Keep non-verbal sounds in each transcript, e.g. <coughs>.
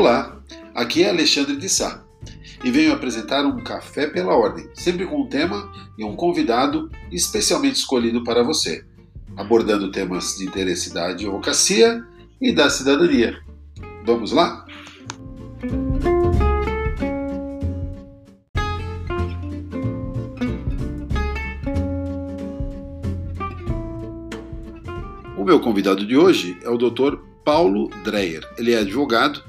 Olá, aqui é Alexandre de Sá e venho apresentar um Café pela Ordem, sempre com um tema e um convidado especialmente escolhido para você, abordando temas de interesse da advocacia e da cidadania. Vamos lá? O meu convidado de hoje é o Dr. Paulo Dreyer. Ele é advogado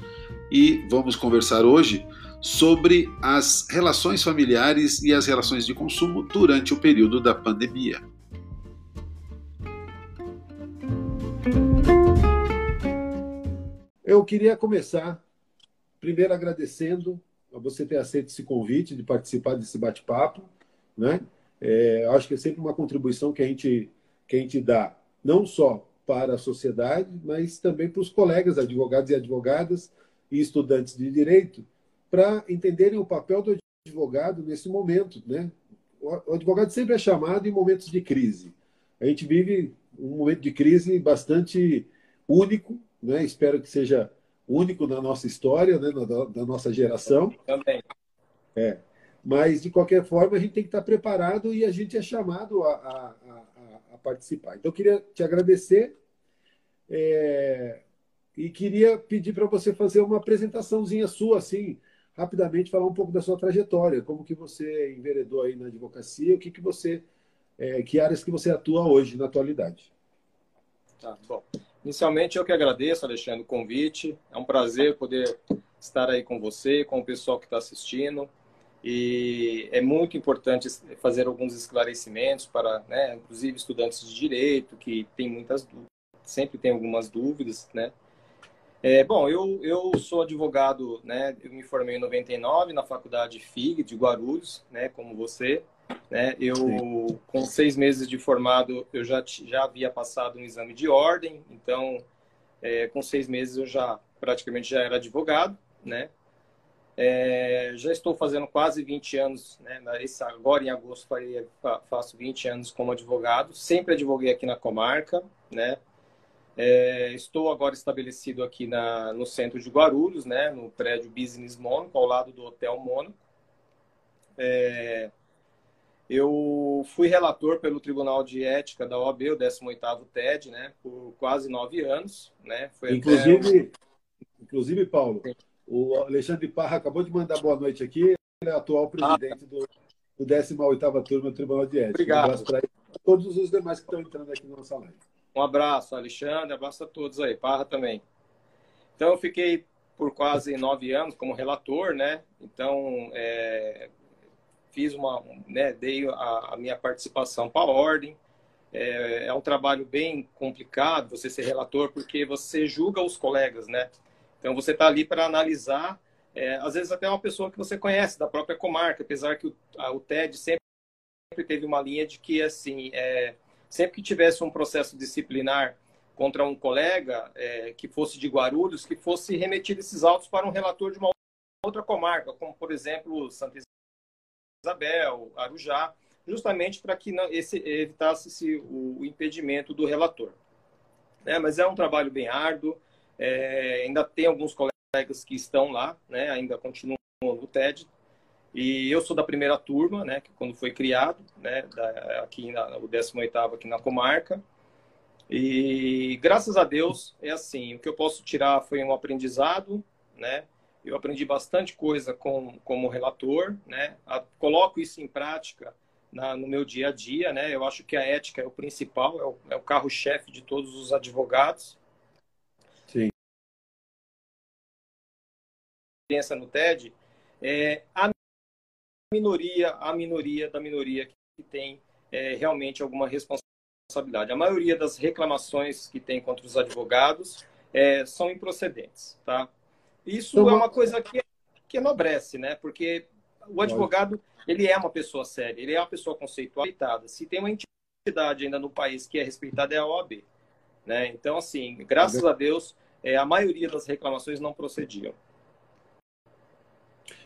e vamos conversar hoje sobre as relações familiares e as relações de consumo durante o período da pandemia. Eu queria começar primeiro agradecendo a você ter aceito esse convite de participar desse bate-papo, né? É, acho que é sempre uma contribuição que a gente que a gente dá não só para a sociedade, mas também para os colegas advogados e advogadas e estudantes de direito, para entenderem o papel do advogado nesse momento. Né? O advogado sempre é chamado em momentos de crise. A gente vive um momento de crise bastante único, né? espero que seja único na nossa história, né? na, da nossa geração. Também. É. Mas, de qualquer forma, a gente tem que estar preparado e a gente é chamado a, a, a, a participar. Então, eu queria te agradecer é, e queria pedir para você fazer uma apresentaçãozinha sua, assim, rapidamente, falar um pouco da sua trajetória, como que você enveredou aí na advocacia, o que, que você, é, que áreas que você atua hoje, na atualidade. Tá, bom. Inicialmente, eu que agradeço, Alexandre, o convite. É um prazer poder estar aí com você, com o pessoal que está assistindo. E é muito importante fazer alguns esclarecimentos para, né, inclusive, estudantes de direito que têm muitas sempre tem algumas dúvidas, né? É, bom, eu, eu sou advogado, né? Eu me formei em 99 na faculdade FIG de Guarulhos, né? Como você, né? Eu Sim. com seis meses de formado eu já já havia passado um exame de ordem, então é, com seis meses eu já praticamente já era advogado, né? É, já estou fazendo quase 20 anos, né? Esse, agora em agosto faço 20 anos como advogado. Sempre advoguei aqui na comarca, né? É, estou agora estabelecido aqui na, no centro de Guarulhos, né? No prédio Business Mônaco, ao lado do Hotel Mônaco. É, eu fui relator pelo Tribunal de Ética da OAB, o 18º TED, né? Por quase nove anos, né? Foi inclusive, até... inclusive Paulo... Sim o Alexandre Parra acabou de mandar boa noite aqui. Ele é atual presidente do, do 18ª Turma do Tribunal de Ética. Obrigado. Um abraço para todos os demais que estão entrando aqui na nossa live. Um abraço, Alexandre. Abraço a todos aí. Parra também. Então, eu fiquei por quase nove anos como relator, né? Então, é, fiz uma, né, dei a, a minha participação para a ordem. É, é, um trabalho bem complicado você ser relator, porque você julga os colegas, né? Então, você está ali para analisar, é, às vezes até uma pessoa que você conhece, da própria comarca, apesar que o, a, o TED sempre, sempre, teve uma linha de que, assim, é, sempre que tivesse um processo disciplinar contra um colega é, que fosse de Guarulhos, que fosse remetido esses autos para um relator de uma outra comarca, como, por exemplo, Santa Isabel, Arujá, justamente para que não, esse, evitasse esse, o, impedimento do relator. É, mas é um trabalho bem árduo, é, ainda tem alguns colegas que estão lá, né? Ainda continuam no TED. E eu sou da primeira turma, né? Que quando foi criado, né? Da, aqui na, o 18 aqui na comarca. E graças a Deus é assim. O que eu posso tirar foi um aprendizado, né? Eu aprendi bastante coisa com, como relator, né? A, coloco isso em prática na, no meu dia a dia, né? Eu acho que a ética é o principal, é o, é o carro-chefe de todos os advogados. pensa no TED, é a minoria, a minoria da minoria que tem é, realmente alguma responsabilidade. A maioria das reclamações que tem contra os advogados é, são improcedentes, tá? Isso é uma coisa que, que enobrece, né? Porque o advogado, ele é uma pessoa séria, ele é uma pessoa conceituada. Se tem uma entidade ainda no país que é respeitada, é a OAB. Né? Então, assim, graças a Deus, é, a maioria das reclamações não procediam.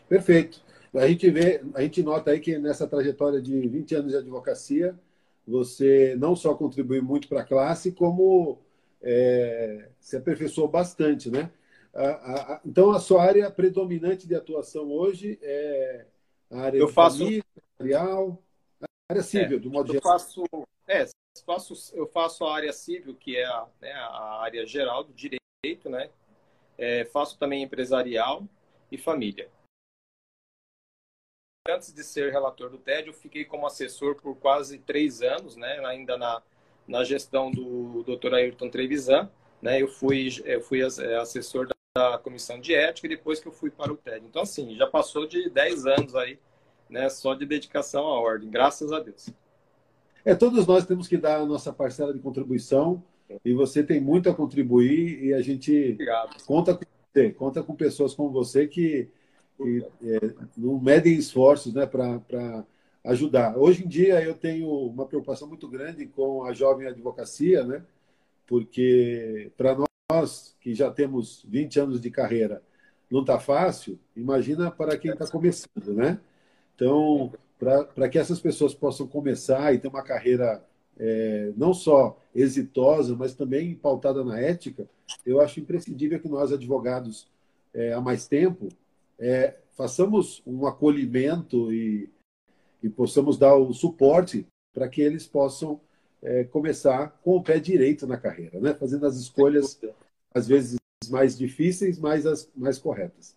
Perfeito. A gente vê, a gente nota aí que nessa trajetória de 20 anos de advocacia, você não só contribui muito para a classe, como é, se aperfeiçoou bastante, né? a, a, então, a sua área predominante de atuação hoje é a área eu faço... empresarial, a área civil, é, do modo eu geral. Faço, é, faço, eu faço a área civil, que é a, né, a área geral do direito, né? É, faço também empresarial e família. Antes de ser relator do TED, eu fiquei como assessor por quase três anos, né? Ainda na, na gestão do Dr. Ayrton Trevisan, né? Eu fui, eu fui é, assessor da comissão de ética e depois que eu fui para o TED. Então, assim, já passou de 10 anos aí, né? Só de dedicação à ordem, graças a Deus. É, todos nós temos que dar a nossa parcela de contribuição e você tem muito a contribuir e a gente Obrigado. conta com você, conta com pessoas como você que, que é, não medem esforços né, para ajudar. Hoje em dia eu tenho uma preocupação muito grande com a jovem advocacia, né? porque para nós que já temos 20 anos de carreira não está fácil, imagina para quem está começando, né? Então, para que essas pessoas possam começar e ter uma carreira é, não só exitosa, mas também pautada na ética, eu acho imprescindível que nós, advogados, é, há mais tempo, é, façamos um acolhimento e, e possamos dar o suporte para que eles possam é, começar com o pé direito na carreira, né? fazendo as escolhas, às vezes, mais difíceis, mas as mais corretas.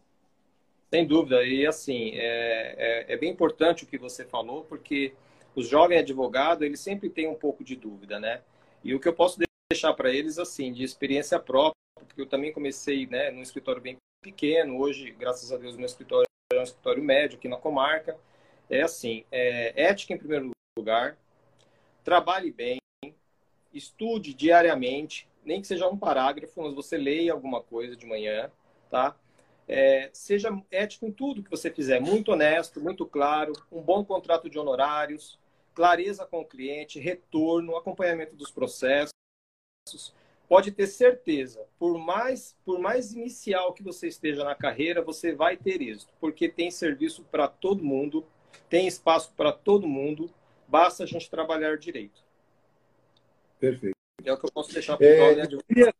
Sem dúvida. E assim, é, é, é, bem importante o que você falou, porque os jovens advogados, eles sempre têm um pouco de dúvida, né? E o que eu posso deixar para eles, assim, de experiência própria, porque eu também comecei né, num escritório bem pequeno, hoje, graças a Deus, meu escritório é um escritório médio aqui na comarca. É assim, é, ética em primeiro lugar, trabalhe bem, estude diariamente, nem que seja um parágrafo, mas você leia alguma coisa de manhã, tá? É, seja ético em tudo que você fizer, muito honesto, muito claro, um bom contrato de honorários, clareza com o cliente, retorno, acompanhamento dos processos. Pode ter certeza, por mais, por mais inicial que você esteja na carreira, você vai ter êxito, porque tem serviço para todo mundo, tem espaço para todo mundo, basta a gente trabalhar direito. Perfeito. É o que eu posso deixar para é, eu, queria,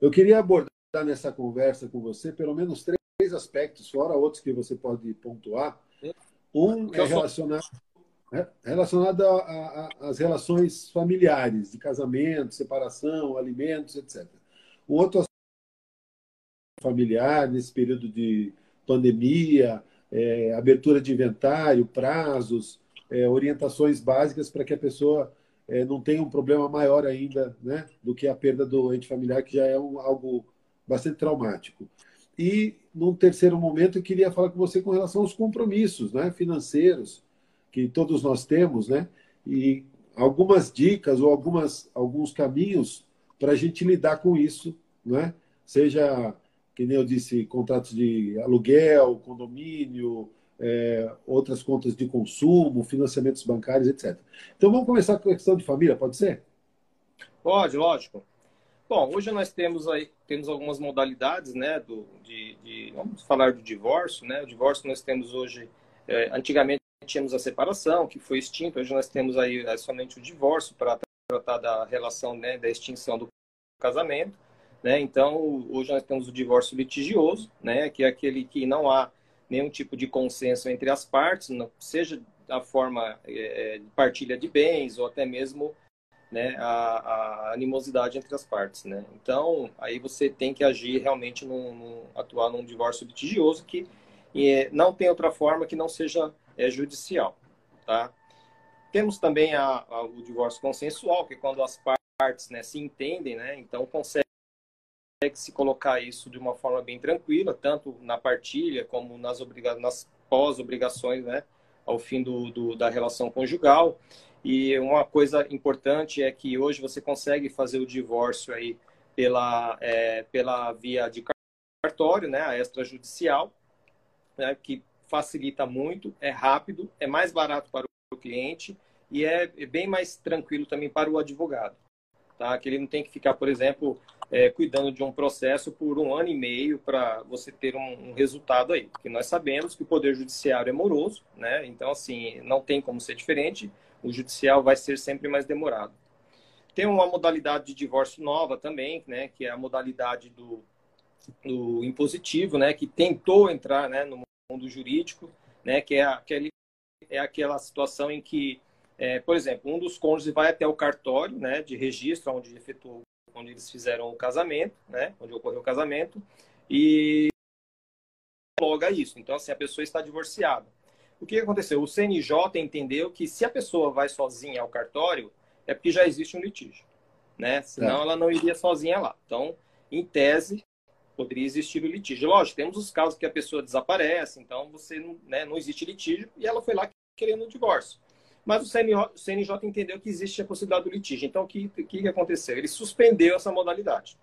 eu queria abordar nessa conversa com você pelo menos três aspectos, fora outros que você pode pontuar. Um é relacionado, é relacionado às relações familiares, de casamento, separação, alimentos, etc. O outro familiar, nesse período de pandemia, é, abertura de inventário, prazos, é, orientações básicas para que a pessoa é, não tenha um problema maior ainda né, do que a perda do ente familiar, que já é um, algo bastante traumático. E, num terceiro momento, eu queria falar com você com relação aos compromissos né, financeiros que todos nós temos, né? E algumas dicas ou algumas, alguns caminhos para a gente lidar com isso, né? Seja, que nem eu disse, contratos de aluguel, condomínio, é, outras contas de consumo, financiamentos bancários, etc. Então vamos começar com a questão de família, pode ser? Pode, lógico. Bom, hoje nós temos aí temos algumas modalidades, né, do, de, de vamos falar do divórcio, né? O divórcio nós temos hoje, é, antigamente tínhamos a separação, que foi extinta, hoje nós temos aí é, somente o divórcio para tratar da relação, né, da extinção do casamento, né? Então, hoje nós temos o divórcio litigioso, né, que é aquele que não há nenhum tipo de consenso entre as partes, seja da forma é, de partilha de bens ou até mesmo né, a, a, animosidade entre as partes, né? Então, aí você tem que agir realmente, num, num atuar num divórcio litigioso que é, não tem outra forma que não seja é, judicial, tá? Temos também a, a, o divórcio consensual, que é quando as partes né, se entendem, né? Então, consegue se colocar isso de uma forma bem tranquila, tanto na partilha como nas, nas pós-obrigações, né? Ao fim do, do, da relação conjugal. E uma coisa importante é que hoje você consegue fazer o divórcio aí pela, é, pela via de cartório, né, a extrajudicial, né, que facilita muito, é rápido, é mais barato para o cliente e é bem mais tranquilo também para o advogado. Tá? Que ele não tem que ficar, por exemplo, é, cuidando de um processo por um ano e meio para você ter um, um, resultado aí. Porque nós sabemos que o Poder Judiciário é moroso, né? então, assim, não tem como ser diferente o judicial vai ser sempre mais demorado. Tem uma modalidade de divórcio nova também, né, que é a modalidade do, do impositivo, né, que tentou entrar né, no mundo jurídico, né, que é, aquele, é aquela situação em que, é, por exemplo, um dos cônjuges vai até o cartório né, de registro, onde efetuou, onde eles fizeram o casamento, né, onde ocorreu o casamento, e loga isso. Então, assim, a pessoa está divorciada. O que aconteceu? O CNJ entendeu que se a pessoa vai sozinha ao cartório, é porque já existe um litígio, né? Senão é. ela não iria sozinha lá. Então, em tese, poderia existir o litígio. Lógico, temos os casos que a pessoa desaparece, então você não, né, não existe litígio e ela foi lá querendo o divórcio. Mas o CNJ, o CNJ entendeu que existe a possibilidade do litígio. Então, o que, que aconteceu? Ele suspendeu essa modalidade.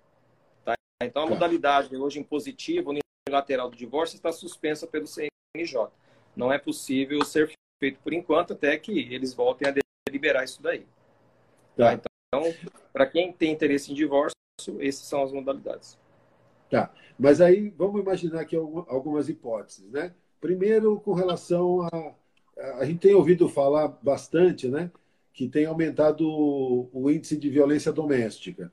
Tá? Então, a tá. modalidade hoje impositiva, unilateral do divórcio, está suspensa pelo CNJ. Não é possível ser feito por enquanto, até que eles voltem a deliberar isso daí. Tá? tá? Então, para quem tem interesse em divórcio, essas são as modalidades. Tá, mas aí vamos imaginar aqui algumas hipóteses, né? Primeiro, com relação a. A gente tem ouvido falar bastante, né? Que tem aumentado o índice de violência doméstica.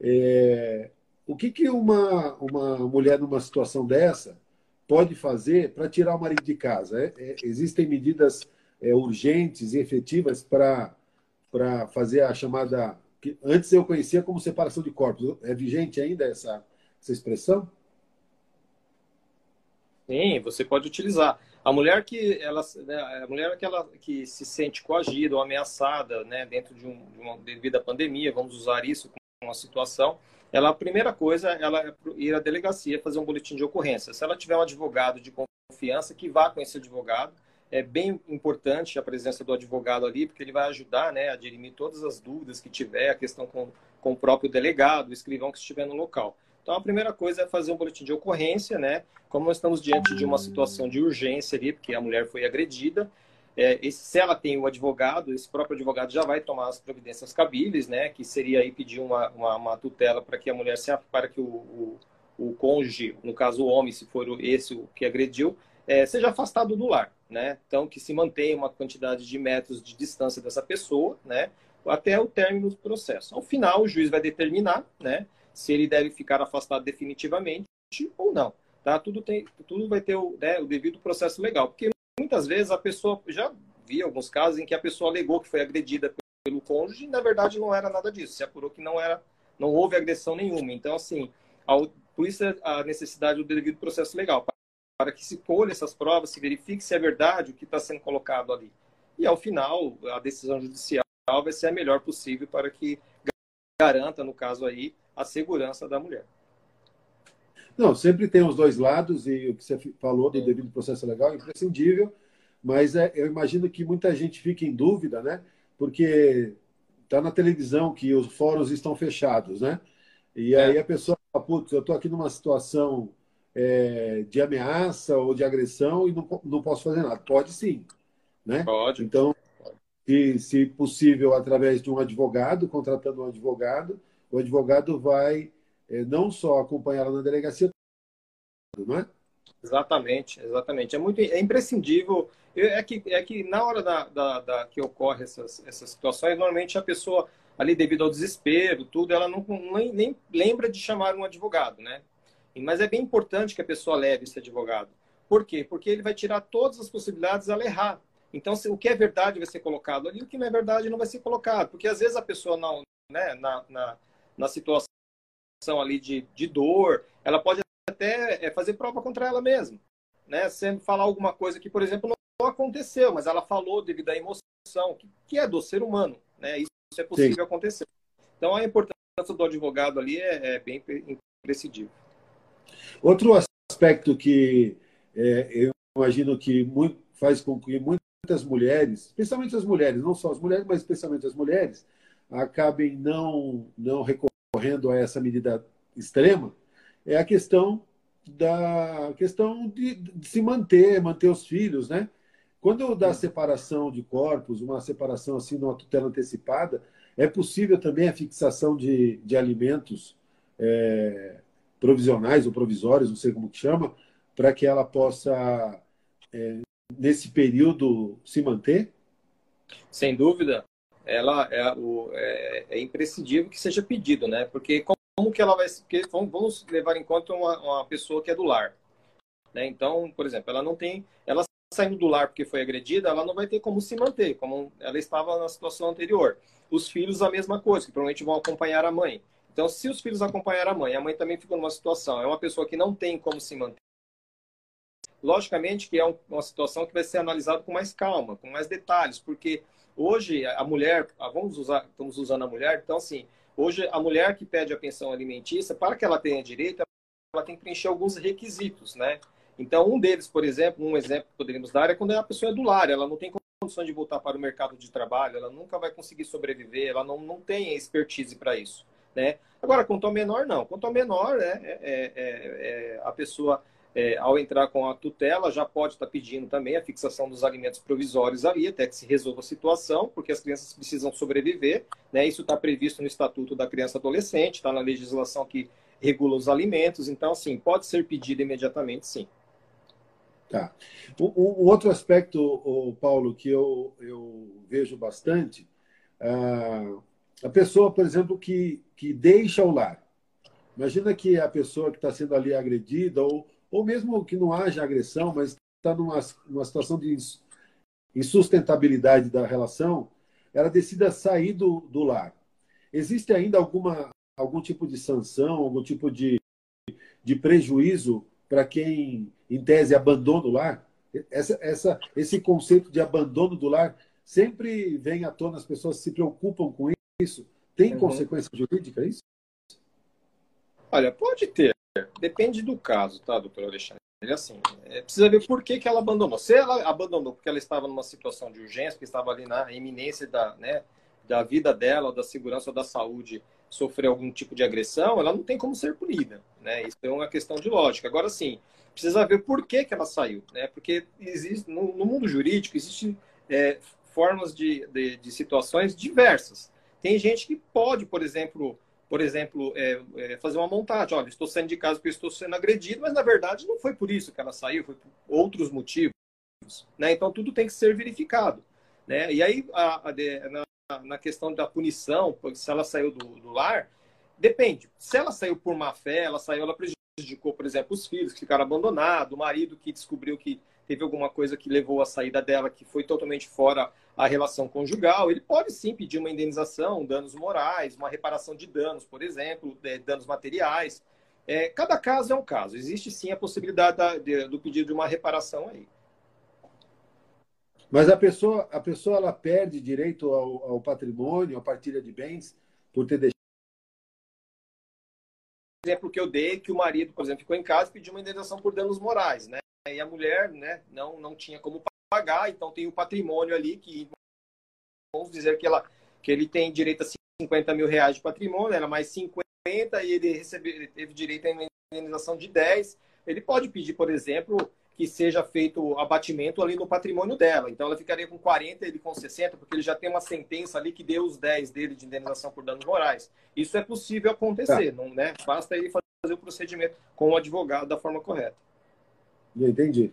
É, o que, que uma, uma mulher numa situação dessa pode fazer para tirar o marido de casa? É, é, existem medidas é, urgentes e efetivas para fazer a chamada. que antes eu conhecia como separação de corpos. É vigente ainda essa, essa expressão? Sim, você pode utilizar. A mulher que ela, né, a mulher que ela que se sente coagida ou ameaçada, né, dentro de, um, de uma devido à pandemia, vamos usar isso como uma situação, ela a primeira coisa ela é ir à delegacia fazer um boletim de ocorrência. Se ela tiver um advogado de confiança, que vá com esse advogado. É bem importante a presença do advogado ali, porque ele vai ajudar né, a dirimir todas as dúvidas que tiver, a questão com, com o próprio delegado, o escrivão que estiver no local. Então, a primeira coisa é fazer um boletim de ocorrência, né? Como nós estamos diante de uma situação de urgência ali, porque a mulher foi agredida, é, se ela tem o advogado, esse próprio advogado já vai tomar as providências cabíveis, né? Que seria aí pedir uma, uma, uma tutela para que a mulher se para que o, o, o, cônjuge, no caso o homem, se for esse o que agrediu, é, seja afastado do lar, né? Então que se mantenha uma quantidade de metros de distância dessa pessoa, né? Até o término do processo. Ao final, o juiz vai determinar, né? Se ele deve ficar afastado definitivamente ou não. Tá? Tudo, tem, tudo vai ter o, né, o devido processo legal. Porque muitas vezes a pessoa, já vi alguns casos em que a pessoa alegou que foi agredida pelo cônjuge e na verdade não era nada disso. Se apurou que não era, não houve agressão nenhuma. Então, assim, ao, por isso a necessidade do devido processo legal, para, para que se colhe essas provas, se verifique se é verdade o que está sendo colocado ali. E ao final, a decisão judicial vai ser a melhor possível para que garanta, no caso aí, a segurança da mulher. Não, sempre tem os dois lados, e o que você falou do devido processo legal é imprescindível, mas é, eu imagino que muita gente fica em dúvida, né? Porque está na televisão que os fóruns estão fechados, né? E é. aí a pessoa fala, putz, eu estou aqui numa situação é, de ameaça ou de agressão e não, não posso fazer nada. Pode sim, né? Pode. Então, se, se possível, através de um advogado, contratando um advogado, o advogado vai é, não só acompanhá-la na delegacia, não é? Exatamente, exatamente. É muito é imprescindível. É que, é que na hora da, da, da, que ocorre essas, essas situações, normalmente a pessoa, ali devido ao desespero, tudo, ela não nem, nem lembra de chamar um advogado, né? Mas é bem importante que a pessoa leve esse advogado. Por quê? Porque ele vai tirar todas as possibilidades ela errar. Então, se, o que é verdade vai ser colocado ali, o que não é verdade não vai ser colocado. Porque às vezes a pessoa não, né, na, na na situação ali de, de dor, ela pode até é, fazer prova contra ela mesma, né? Sendo falar alguma coisa que, por exemplo, não aconteceu, mas ela falou devido à emoção, que, que é do ser humano, né? Isso é possível Sim. acontecer. Então, a importância do advogado ali é, é bem imprescindível. Outro aspecto que é, eu imagino que muito, faz com que muitas mulheres, especialmente as mulheres, não só as mulheres, mas especialmente as mulheres, acabem não, não recorrendo a essa medida extrema é a questão da questão de, de se manter, manter os filhos, né? Quando da separação de corpos, uma separação assim, numa tutela antecipada, é possível também a fixação de, de alimentos é, provisionais ou provisórios, não sei como que chama, para que ela possa, é, nesse período, se manter? Sem dúvida ela é, o, é, é imprescindível que seja pedido, né? Porque como que ela vai. Vamos levar em conta uma, uma pessoa que é do lar. Né? Então, por exemplo, ela não tem. Ela saindo do lar porque foi agredida, ela não vai ter como se manter, como ela estava na situação anterior. Os filhos, a mesma coisa, que provavelmente vão acompanhar a mãe. Então, se os filhos acompanhar a mãe, a mãe também ficou numa situação, é uma pessoa que não tem como se manter. Logicamente que é uma situação que vai ser analisada com mais calma, com mais detalhes, porque hoje a mulher, ah, vamos usar, estamos usando a mulher, então assim, hoje a mulher que pede a pensão alimentícia, para que ela tenha direito, ela tem que preencher alguns requisitos, né? Então, um deles, por exemplo, um exemplo que poderíamos dar é quando a pessoa é do lar, ela não tem condições de voltar para o mercado de trabalho, ela nunca vai conseguir sobreviver, ela não, não tem expertise para isso. Né? Agora, quanto ao menor, não. Quanto ao menor, né, é, é, é, a pessoa, é, ao entrar com a tutela, já pode estar pedindo também a fixação dos alimentos provisórios ali, até que se resolva a situação, porque as crianças precisam sobreviver. Né? Isso está previsto no Estatuto da Criança e Adolescente, está na legislação que regula os alimentos. Então, assim, pode ser pedido imediatamente, sim. Tá. Um, outro aspecto, o Paulo, que eu, eu vejo bastante, uh, a pessoa, por exemplo, que, que deixa o lar. Imagina que a pessoa que está sendo ali agredida, ou, ou mesmo que não haja agressão, mas está numa, numa situação de insustentabilidade da relação, ela decida sair do, do lar. Existe ainda alguma, algum tipo de sanção, algum tipo de, de prejuízo para quem, em tese, abandona o lar? Essa, essa, esse conceito de abandono do lar sempre vem à tona, as pessoas se preocupam com isso. Tem uhum. consequência jurídica isso? Olha, pode ter. Depende do caso, tá, doutor Alexandre? Ele assim, é, precisa ver por que, que ela abandonou. Se ela abandonou porque ela estava numa situação de urgência, que estava ali na iminência da, né, da vida dela, da segurança ou da saúde sofrer algum tipo de agressão, ela não tem como ser punida, né? Isso é uma questão de lógica. Agora sim, precisa ver por que, que ela saiu, né? Porque existe no, no mundo jurídico existem é, formas de, de, de, situações diversas. Tem gente que pode, por exemplo, por exemplo, é, é, fazer uma montagem. Olha, estou saindo de casa porque estou sendo agredido, mas na verdade não foi por isso que ela saiu, foi por outros motivos, né? Então tudo tem que ser verificado, né? E aí a, a na, na questão da punição, se ela saiu do, do, lar, depende. Se ela saiu por má fé, ela saiu, ela prejudicou, por exemplo, os filhos que ficaram abandonados, o marido que descobriu que teve alguma coisa que levou a saída dela que foi totalmente fora a relação conjugal, ele pode sim pedir uma indenização, danos morais, uma reparação de danos, por exemplo, é, danos materiais. É, cada caso é um caso. Existe sim a possibilidade da, de, do pedido de uma reparação aí. Mas a pessoa, a pessoa ela perde direito ao, ao patrimônio, à partilha de bens, por ter deixado. Exemplo que eu dei, que o marido, por exemplo, ficou em casa e pediu uma indenização por danos morais, né? E a mulher, né, não, não tinha como pagar, então tem o patrimônio ali que vamos dizer que ela que ele tem direito a 50 mil reais de patrimônio, era mais 50 e ele recebeu, ele teve direito a indenização de 10. Ele pode pedir, por exemplo, que seja feito abatimento ali no patrimônio dela. Então ela ficaria com 40 ele com 60, porque ele já tem uma sentença ali que deu os 10 dele de indenização por danos morais. Isso é possível acontecer, tá. não, né? Basta ele fazer o procedimento com o advogado da forma correta. Entendi.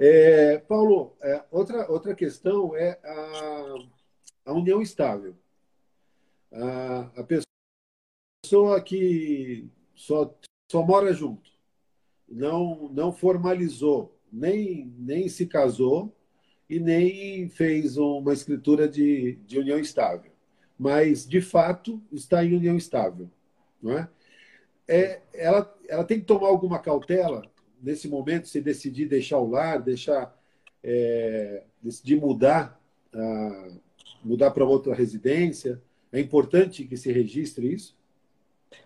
É, Paulo, é, outra, outra questão é a, a união estável. A, a pessoa que só, só mora junto, não, não formalizou nem, nem se casou e nem fez uma escritura de, de união estável. Mas, de fato, está em união estável. Não é? É, ela, ela tem que tomar alguma cautela nesse momento, se decidir deixar o lar, deixar, é, decidir mudar, mudar para outra residência. É importante que se registre isso?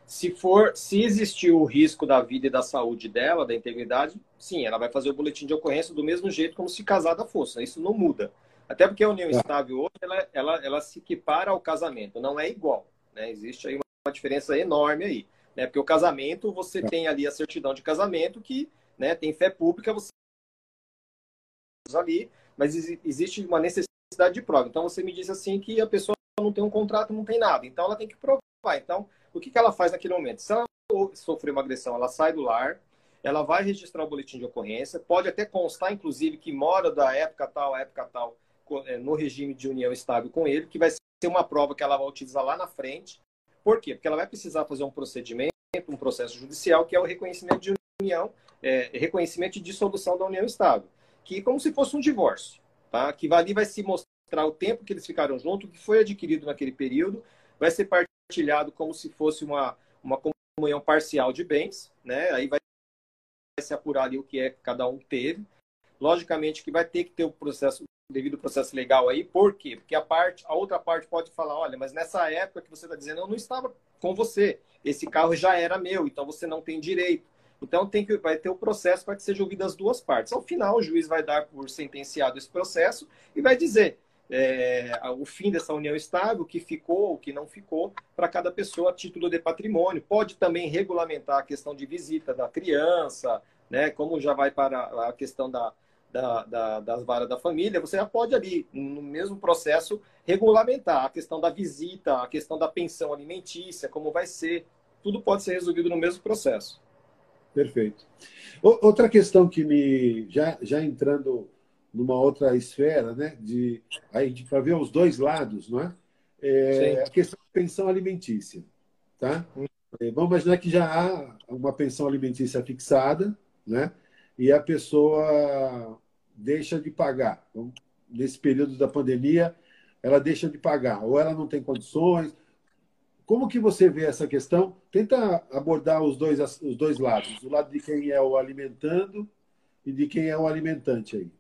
Se for, se existir o risco da vida e da saúde dela, da integridade, sim, ela vai fazer o boletim de ocorrência do mesmo jeito como se casada fosse. Isso não muda. Até porque a união tá. estável hoje, ela, ela, ela se equipara ao casamento, não é igual. Né? Existe aí uma diferença enorme aí. Né? Porque o casamento, você tá. tem ali a certidão de casamento que né, tem fé pública, você ali, mas existe uma necessidade de prova. Então você me disse assim que a pessoa não tem um contrato, não tem nada. Então ela tem que provar. Então, o que, que ela faz naquele momento? Se ela sofreu uma agressão, ela sai do lar, ela vai registrar o boletim de ocorrência, pode até constar, inclusive, que mora da época tal, época tal, é, no regime de união estável com ele, que vai ser uma prova que ela vai utilizar lá na frente. Por quê? Porque ela vai precisar fazer um procedimento um processo judicial, que é o reconhecimento de união, é, reconhecimento de dissolução da união estável, que é como se fosse um divórcio, tá? que ali vai se mostrar o tempo que eles ficaram juntos, o que foi adquirido naquele período, vai ser partilhado como se fosse uma, uma comunhão parcial de bens, né? aí vai se apurar ali o que é que cada um teve. Logicamente que vai ter que ter o processo devido ao processo legal aí, por quê? Porque a parte, a outra parte pode falar, olha, mas nessa época que você está dizendo, eu não estava com você, esse carro já era meu, então você não tem direito. Então tem que vai ter o processo para que sejam ouvidas as duas partes. Ao final, o juiz vai dar por sentenciado esse processo e vai dizer é, o fim dessa união estável, o que ficou, o que não ficou, para cada pessoa a título de patrimônio. Pode também regulamentar a questão de visita da criança, né, como já vai para a questão da, da, da, das varas da família, você já pode ali, no mesmo processo, regulamentar a questão da visita, a questão da pensão alimentícia, como vai ser. Tudo pode ser resolvido no mesmo processo. Perfeito. Outra questão que me. Já, já entrando numa outra esfera, né? De, aí para ver os dois lados, não é? é a questão da pensão alimentícia. Tá? É, vamos imaginar que já há uma pensão alimentícia fixada, né? E a pessoa deixa de pagar. Então, nesse período da pandemia, ela deixa de pagar, ou ela não tem condições. Como que você vê essa questão? Tenta abordar os dois, os dois lados, o lado de quem é o alimentando e de quem é o alimentante aí.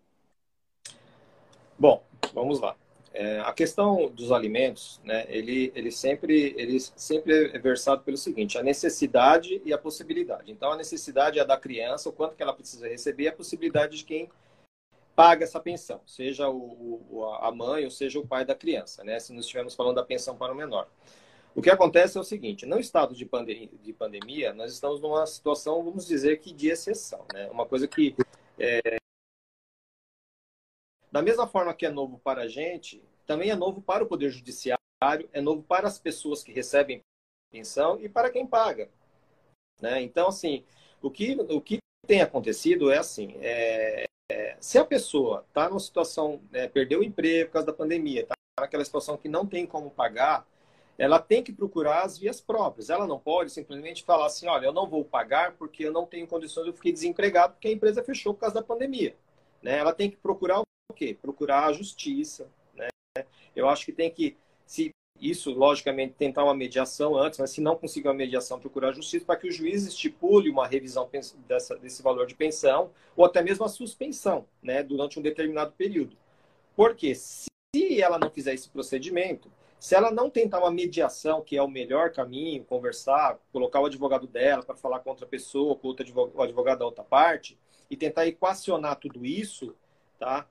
Bom, vamos lá. É, a questão dos alimentos, né, ele, ele, sempre, ele sempre é versado pelo seguinte, a necessidade e a possibilidade. Então, a necessidade é da criança, o quanto que ela precisa receber, e a possibilidade de quem paga essa pensão, seja o, a mãe ou seja o pai da criança, né? Se nós estivermos falando da pensão para o menor. O que acontece é o seguinte: no estado de, pandemia, de pandemia nós estamos numa situação, vamos dizer que de exceção, né? Uma coisa que é... da mesma forma que é novo para a gente, também é novo para o poder judiciário, é novo para as pessoas que recebem pensão e para quem paga, né? Então, assim, o que o que tem acontecido é assim, é, é, se a pessoa está numa situação, né, perdeu o emprego por causa da pandemia, está naquela situação que não tem como pagar, ela tem que procurar as vias próprias. Ela não pode simplesmente falar assim, olha, eu não vou pagar porque eu não tenho condições, eu fiquei desempregado porque a empresa fechou por causa da pandemia. Né? Ela tem que procurar o quê? Procurar a justiça. Né? Eu acho que tem que, se isso, logicamente, tentar uma mediação antes, mas se não conseguir uma mediação, procurar a justiça para que o juiz estipule uma revisão dessa, desse valor de pensão ou até mesmo a suspensão né, durante um determinado período. Porque se ela não fizer esse procedimento, se ela não tentar uma mediação, que é o melhor caminho, conversar, colocar o advogado dela para falar com outra pessoa, com o advogado da outra parte, e tentar equacionar tudo isso, tá?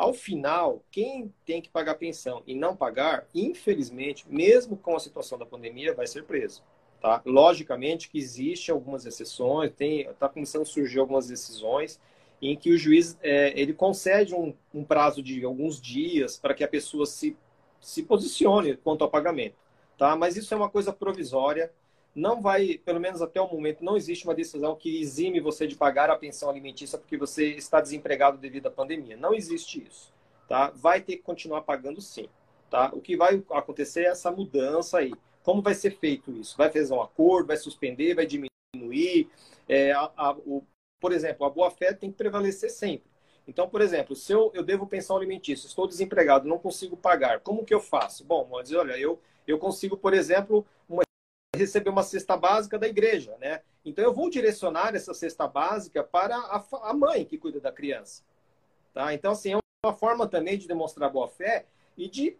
Ao final, quem tem que pagar pensão e não pagar, infelizmente, mesmo com a situação da pandemia, vai ser preso. Tá? Logicamente que existe algumas exceções, está começando a surgir algumas decisões em que o juiz é, ele concede um, um, prazo de alguns dias para que a pessoa se, se posicione quanto ao pagamento. Tá? Mas isso é uma coisa provisória, não vai, pelo menos até o momento, não existe uma decisão que exime você de pagar a pensão alimentícia porque você está desempregado devido à pandemia. Não existe isso, tá? Vai ter que continuar pagando sim, tá? O que vai acontecer é essa mudança aí. Como vai ser feito isso? Vai fazer um acordo, vai suspender, vai diminuir? É, a, a, o, por exemplo, a boa-fé tem que prevalecer sempre. Então, por exemplo, se eu, eu devo pensão alimentícia, estou desempregado, não consigo pagar, como que eu faço? Bom, vou dizer, olha, eu, eu consigo, por exemplo, uma receber uma cesta básica da igreja, né? Então eu vou direcionar essa cesta básica para a, a mãe que cuida da criança, tá? Então assim é uma forma também de demonstrar boa fé e de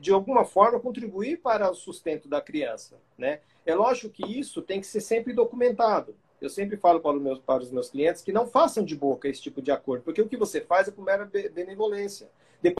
de alguma forma contribuir para o sustento da criança, né? É lógico que isso tem que ser sempre documentado. Eu sempre falo para os meus, para os meus clientes que não façam de boca esse tipo de acordo, porque o que você faz é com mera benevolência. Depois,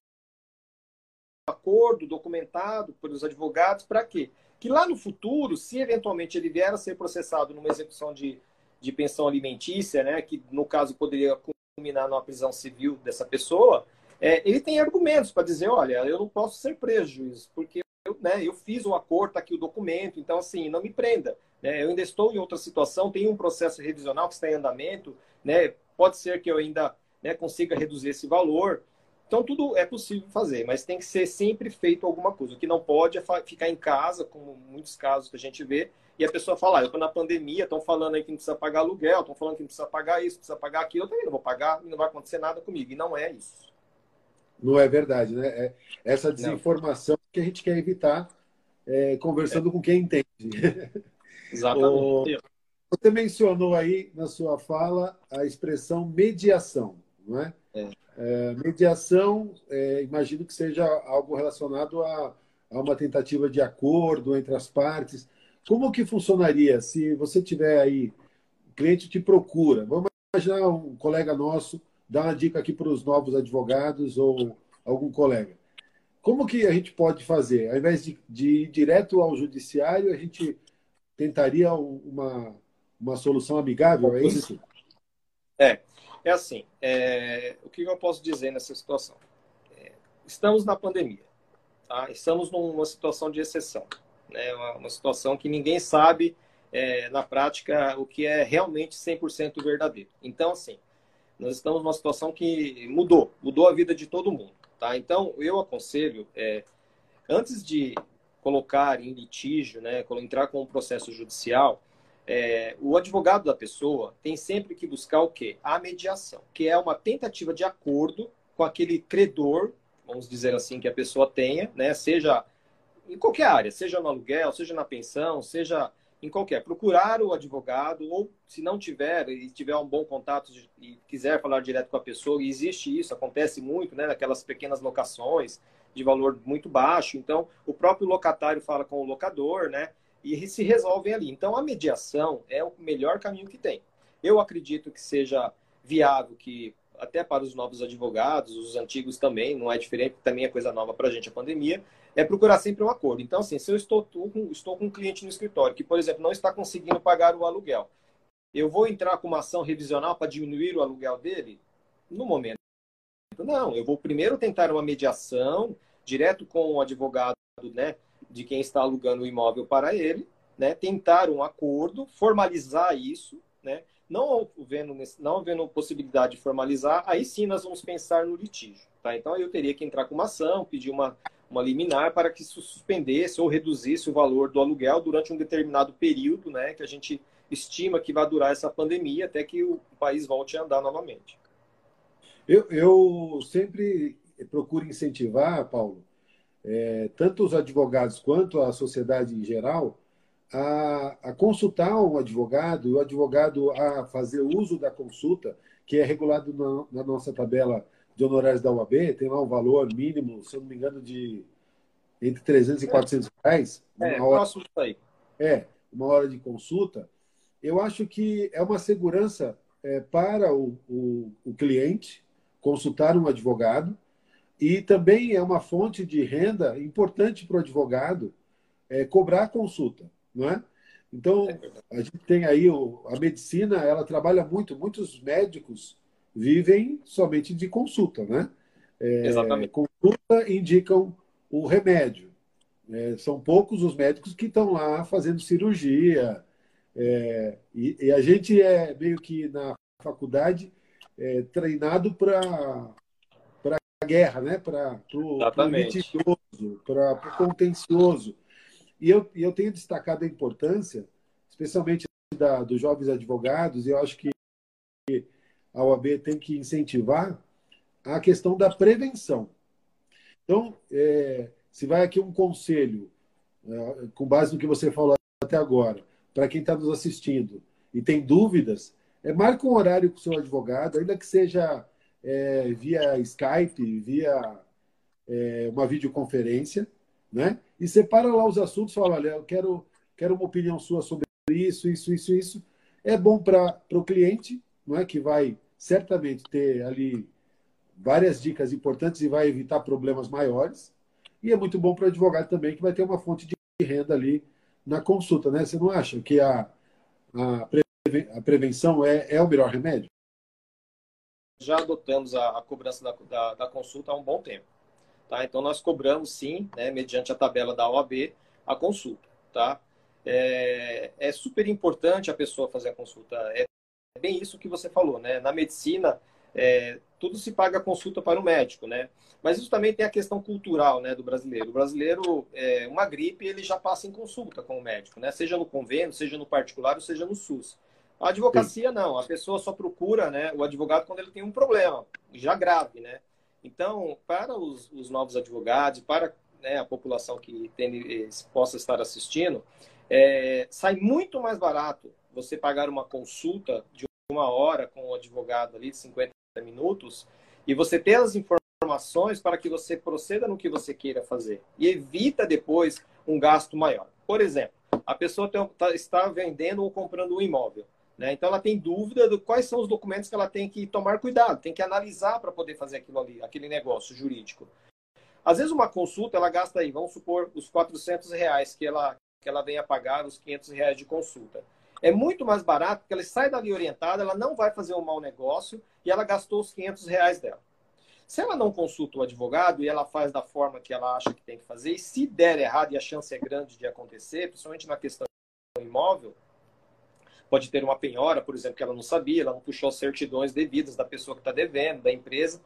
acordo documentado pelos advogados, para quê? Que lá no futuro, se eventualmente ele vier a ser processado numa execução de, de pensão alimentícia, né, que no caso poderia culminar numa prisão civil dessa pessoa, é, ele tem argumentos para dizer, olha, eu não posso ser preso, porque eu, né, eu fiz o acordo, está aqui o documento, então assim, não me prenda. Né, eu ainda estou em outra situação, tem um processo revisional que está em andamento, né, pode ser que eu ainda né, consiga reduzir esse valor. Então, tudo é possível fazer, mas tem que ser sempre feito alguma coisa. O que não pode é ficar em casa, como muitos casos que a gente vê, e a pessoa fala, ah, eu estou na pandemia, estão falando aí que não precisa pagar aluguel, estão falando que não precisa pagar isso, precisa pagar aquilo, eu também não vou pagar e não vai acontecer nada comigo. E não é isso. Não é verdade, né? É essa desinformação não. que a gente quer evitar é, conversando é. com quem entende. <laughs> Exatamente. O... Você mencionou aí na sua fala a expressão mediação, não é? é. É mediação, é, imagino que seja algo relacionado a, a, uma tentativa de acordo entre as partes. Como que funcionaria se você tiver aí, cliente te procura, vamos imaginar um colega nosso, dá uma dica aqui para os novos advogados ou algum colega. Como que a gente pode fazer? Ao invés de, de ir direto ao judiciário, a gente tentaria uma, uma solução amigável, é isso? É, é assim. É, o que eu posso dizer nessa situação? É, estamos na pandemia, tá? estamos numa situação de exceção, né? uma, uma situação que ninguém sabe é, na prática o que é realmente 100% verdadeiro. Então, assim, nós estamos numa situação que mudou, mudou a vida de todo mundo. Tá? Então, eu aconselho, é, antes de colocar em litígio, né, entrar com um processo judicial, é, o advogado da pessoa tem sempre que buscar o quê? A mediação, que é uma tentativa de acordo com aquele credor, vamos dizer assim, que a pessoa tenha, né, seja em qualquer área, seja no aluguel, seja na pensão, seja em qualquer. Procurar o advogado, ou se não tiver, e tiver um bom contato e quiser falar direto com a pessoa, e existe isso, acontece muito, né, naquelas pequenas locações de valor muito baixo. Então, o próprio locatário fala com o locador, né, e se resolvem ali. Então, a mediação é o melhor caminho que tem. Eu acredito que seja viável, que até para os novos advogados, os antigos também, não é diferente, também é coisa nova para a gente a pandemia, é procurar sempre um acordo. Então, assim, se eu estou estou com um cliente no escritório que, por exemplo, não está conseguindo pagar o aluguel, eu vou entrar com uma ação revisional para diminuir o aluguel dele? No momento, não. Eu vou primeiro tentar uma mediação direto com o advogado, né, de quem está alugando o imóvel para ele, né, tentar um acordo, formalizar isso, né, não havendo, não possibilidade de formalizar, aí sim nós vamos pensar no litígio. Tá? Então eu teria que entrar com uma ação, pedir uma, uma liminar para que isso suspendesse ou reduzisse o valor do aluguel durante um determinado período, né, que a gente estima que vai durar essa pandemia até que o país volte a andar novamente. Eu, eu sempre procuro incentivar, Paulo, é, tanto os advogados quanto a sociedade em geral, a, a consultar um advogado, o advogado a fazer uso da consulta, que é regulado na, na nossa tabela de honorários da UAB, tem lá um valor mínimo, se eu não me engano, de entre 300 e 400 reais. É, hora, próximo aí. É, uma hora de consulta. Eu acho que é uma segurança é, para o, o, o cliente consultar um advogado e também é uma fonte de renda importante para o advogado é, cobrar a consulta não é? Então, é a gente tem aí o, a medicina, ela trabalha muito, muitos médicos vivem somente de consulta, né? É, Exatamente. Consulta indicam o remédio. É, são poucos os médicos que estão lá fazendo cirurgia. É, e, e, a gente é meio que na faculdade é, treinado para guerra, né? para o litigioso, para o contencioso. E eu, eu tenho destacado a importância, especialmente da, dos jovens advogados, e eu acho que a OAB tem que incentivar a questão da prevenção. Então, é, se vai aqui um conselho, é, com base no que você falou até agora, para quem está nos assistindo e tem dúvidas, é, marque um horário com o seu advogado, ainda que seja é, via Skype, via é, uma videoconferência, né? E separa lá os assuntos, fala, olha, eu quero, quero uma opinião sua sobre isso, isso, isso, isso. É bom para o cliente, não é? que vai certamente ter ali várias dicas importantes e vai evitar problemas maiores. E é muito bom para o advogado também, que vai ter uma fonte de renda ali na consulta, né? Você não acha que a, a, prevenção é, é o melhor remédio? Já adotamos a, a cobrança da, da, da consulta há um bom tempo. Tá? Então, nós cobramos, sim, né, mediante a tabela da OAB, a consulta. Tá? É, é super importante a pessoa fazer a consulta. É bem isso que você falou. Né? Na medicina, é, tudo se paga consulta para o médico, né? Mas isso também tem a questão cultural, né, do brasileiro. O brasileiro, é, uma gripe, ele já passa em consulta com o médico, né? Seja no convênio, seja no particular, ou seja no SUS. A advocacia não, a pessoa só procura, né, o advogado quando ele tem um problema, já grave, né? Então, para os, os novos advogados, para né, a população que tem, eh, possa estar assistindo, é, sai muito mais barato você pagar uma consulta de uma hora com o advogado ali de 50 minutos e você ter as informações para que você proceda no que você queira fazer e evita depois um gasto maior. Por exemplo, a pessoa tem, tá, está vendendo ou comprando um imóvel. Né? Então ela tem dúvida de quais são os documentos que ela tem que tomar cuidado, tem que analisar para poder fazer aquilo ali, aquele negócio jurídico. Às vezes uma consulta ela gasta aí, vamos supor, os 400 reais que ela, que ela vem a pagar, os 500 reais de consulta. É muito mais barato porque ela sai dali orientada, ela não vai fazer um mau negócio e ela gastou os 500 reais dela. Se ela não consulta o advogado e ela faz da forma que ela acha que tem que fazer, e se der errado, e a chance é grande de acontecer, principalmente na questão do imóvel, pode ter uma penhora, por exemplo, que ela não sabia, ela não puxou certidões devidas da pessoa que está devendo, da empresa,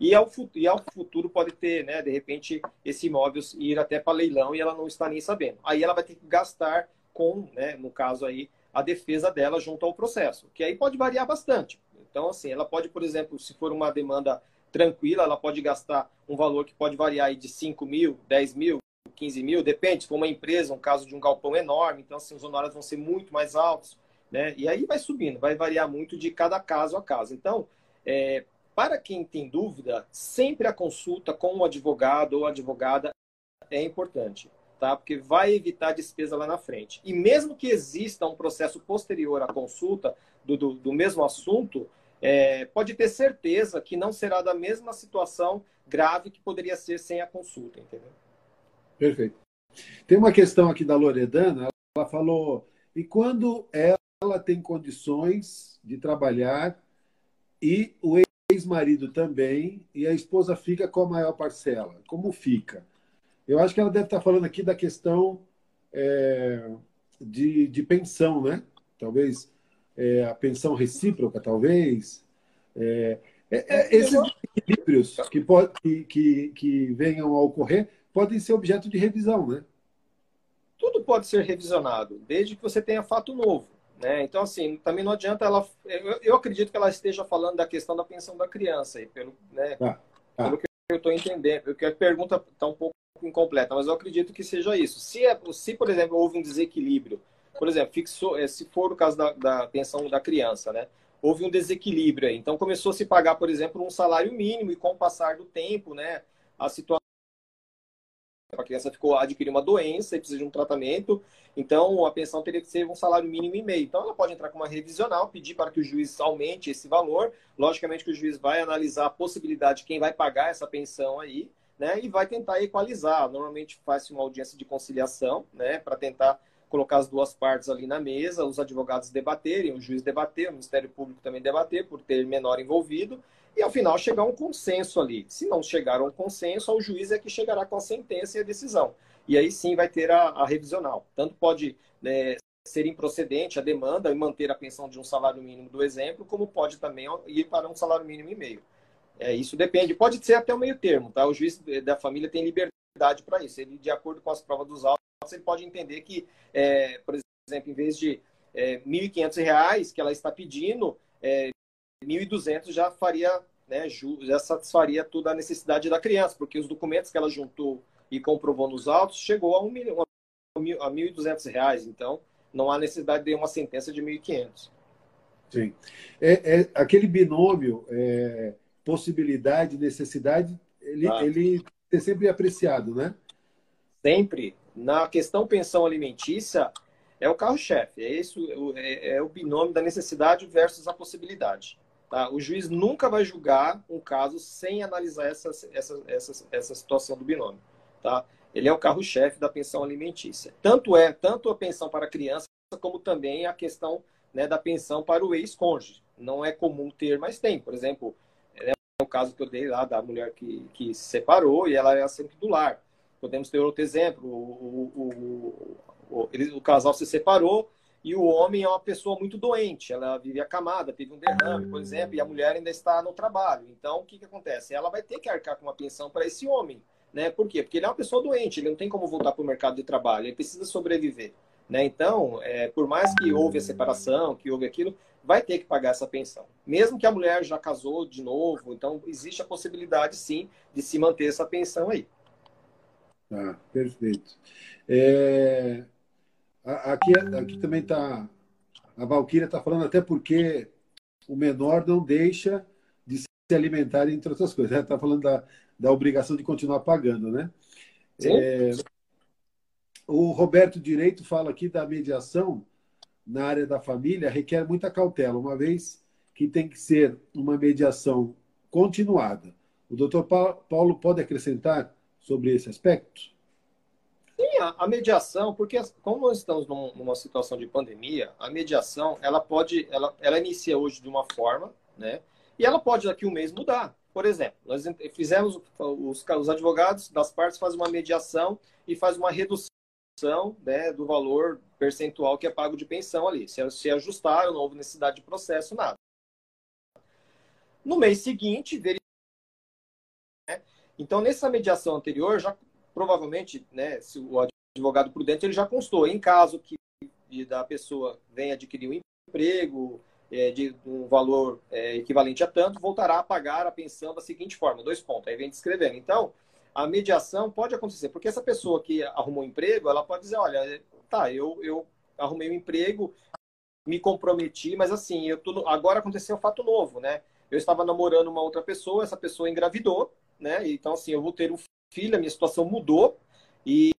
e ao, e ao futuro pode ter, né, de repente, esse imóvel ir até para leilão e ela não está nem sabendo. Aí ela vai ter que gastar com, né, no caso aí, a defesa dela junto ao processo, que aí pode variar bastante. Então, assim, ela pode, por exemplo, se for uma demanda tranquila, ela pode gastar um valor que pode variar aí de 5 mil, 10 mil, 15 mil, depende, se for uma empresa, um caso de um galpão enorme, então assim, os honorários vão ser muito mais altos, né? E aí vai subindo, vai variar muito de cada caso a caso. Então, é, para quem tem dúvida, sempre a consulta com o advogado ou advogada é importante, tá? Porque vai evitar despesa lá na frente. E mesmo que exista um processo posterior à consulta do, do, do mesmo assunto, é, pode ter certeza que não será da mesma situação grave que poderia ser sem a consulta, entendeu? Perfeito. Tem uma questão aqui da Loredana, ela falou, e quando ela tem condições de trabalhar e o ex-marido também, e a esposa fica com a maior parcela, como fica? Eu acho que ela deve estar falando aqui da questão é, de, de pensão, né? Talvez é, a pensão recíproca, talvez. É, é, é esses equilíbrios que, pode, que, que, que venham a ocorrer podem ser objeto de revisão, né? Tudo pode ser revisionado, desde que você tenha fato novo. Né? Então, assim, também não adianta ela. Eu, eu, acredito que ela esteja falando da questão da pensão da criança, aí, pelo, né, ah, ah. pelo que eu estou entendendo. Porque a pergunta está um pouco incompleta, mas eu acredito que seja isso. Se, é, se por exemplo, houve um desequilíbrio por exemplo, fixou, eh, se for o caso da, da pensão da criança, né? Houve um desequilíbrio aí. Então começou a se pagar, por exemplo, um salário mínimo e com o passar do tempo, né, a situação a criança ficou adquirir uma doença e precisa de um tratamento, então a pensão teria que ser um salário mínimo e meio. Então ela pode entrar com uma revisional, pedir para que o juiz aumente esse valor. Logicamente que o juiz vai analisar a possibilidade de quem vai pagar essa pensão aí, né, e vai tentar equalizar. Normalmente faz uma audiência de conciliação, né, para tentar colocar as duas partes ali na mesa, os advogados debaterem, o juiz debater, o Ministério Público também debater, por ter menor envolvido, e ao final chegar a um consenso ali. Se não chegar a um consenso, o juiz é que chegará com a sentença e a decisão. E aí sim vai ter a, a revisional. Tanto pode né, ser improcedente a demanda e manter a pensão de um salário mínimo do exemplo, como pode também ir para um salário mínimo e meio. É, isso depende, pode ser até o meio termo, tá? O juiz da família tem liberdade para isso. Ele, de acordo com as provas dos autos, ele pode entender que, é, por exemplo, em vez de é, R$ 1.500 que ela está pedindo, é, 1.200 já faria, né, já satisfaria toda a necessidade da criança, porque os documentos que ela juntou e comprovou nos autos chegou a, um milhão, a 1.200 reais. Então, não há necessidade de uma sentença de 1.500. Sim. É, é, aquele binômio, é, possibilidade, necessidade, ele, ah. ele é sempre apreciado, né? Sempre na questão pensão alimentícia, é o carro-chefe. É, isso, é, é, o binômio da necessidade versus a possibilidade. Tá? O juiz nunca vai julgar um caso sem analisar essa, essa, essa, essa situação do binômio. Tá? Ele é o carro-chefe da pensão alimentícia. Tanto é tanto a pensão para a criança, como também a questão né, da pensão para o ex-cônjuge. Não é comum ter, mas tem. Por exemplo, é o caso que eu dei lá da mulher que, que se separou e ela era sempre do lar. Podemos ter outro exemplo: o, o, o, o, o casal se separou e o homem é uma pessoa muito doente, ela vive acamada, teve um derrame, por exemplo, e a mulher ainda está no trabalho. Então, o que, que acontece? Ela vai ter que arcar com uma pensão para esse homem. Né? Por quê? Porque ele é uma pessoa doente, ele não tem como voltar para o mercado de trabalho, ele precisa sobreviver. Né? Então, é, por mais que houve a separação, que houve aquilo, vai ter que pagar essa pensão. Mesmo que a mulher já casou de novo, então existe a possibilidade, sim, de se manter essa pensão aí. Ah, perfeito. É, aqui, aqui também está. A Valquíria está falando até porque o menor não deixa de se alimentar, entre outras coisas. Ela está falando da, da obrigação de continuar pagando, né? É, o Roberto Direito fala aqui da mediação na área da família requer muita cautela, uma vez que tem que ser uma mediação continuada. O doutor Paulo pode acrescentar sobre esse aspecto? Sim, a, mediação, porque como nós estamos numa situação de pandemia, a mediação ela pode, ela, ela inicia hoje de uma forma, né? E ela pode daqui a um mês mudar. Por exemplo, nós fizemos os, os advogados das partes fazem uma mediação e faz uma redução né, do valor percentual que é pago de pensão ali. Se, se ajustar, não houve necessidade de processo, nada. No mês seguinte, verificar. Né? Então, nessa mediação anterior, já provavelmente, né, se o advogado prudente, ele já constou. Em caso que da pessoa venha adquirir um emprego é, de um valor é, equivalente a tanto, voltará a pagar a pensão da seguinte forma: dois pontos. Aí vem descrevendo. Então, a mediação pode acontecer, porque essa pessoa que arrumou um emprego, ela pode dizer, olha, tá, eu, eu arrumei um emprego, me comprometi, mas assim, eu tô, agora aconteceu um fato novo, né? Eu estava namorando uma outra pessoa, essa pessoa engravidou, né? Então, assim, eu vou ter um filho, a minha situação mudou e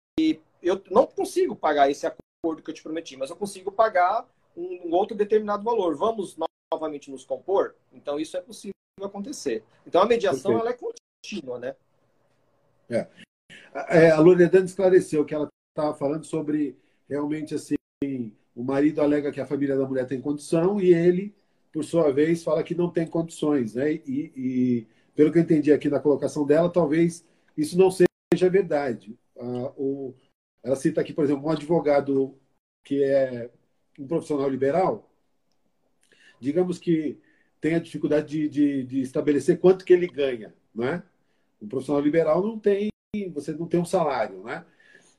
eu não consigo pagar esse acordo que eu te prometi, mas eu consigo pagar um, outro determinado valor. Vamos novamente nos compor? Então, isso é possível acontecer. Então, a mediação, ela é contínua, né? É. É, a Loredana esclareceu que ela estava falando sobre realmente assim, o marido alega que a família da mulher tem condição e ele, por sua vez, fala que não tem condições, né? E, e pelo que eu entendi aqui na colocação dela, talvez isso não seja verdade. Ah, o, ela cita aqui, por exemplo, um advogado que é um profissional liberal, digamos que tem a dificuldade de, de, de estabelecer quanto que ele ganha, não é? Um profissional liberal não tem, você não tem um salário, né?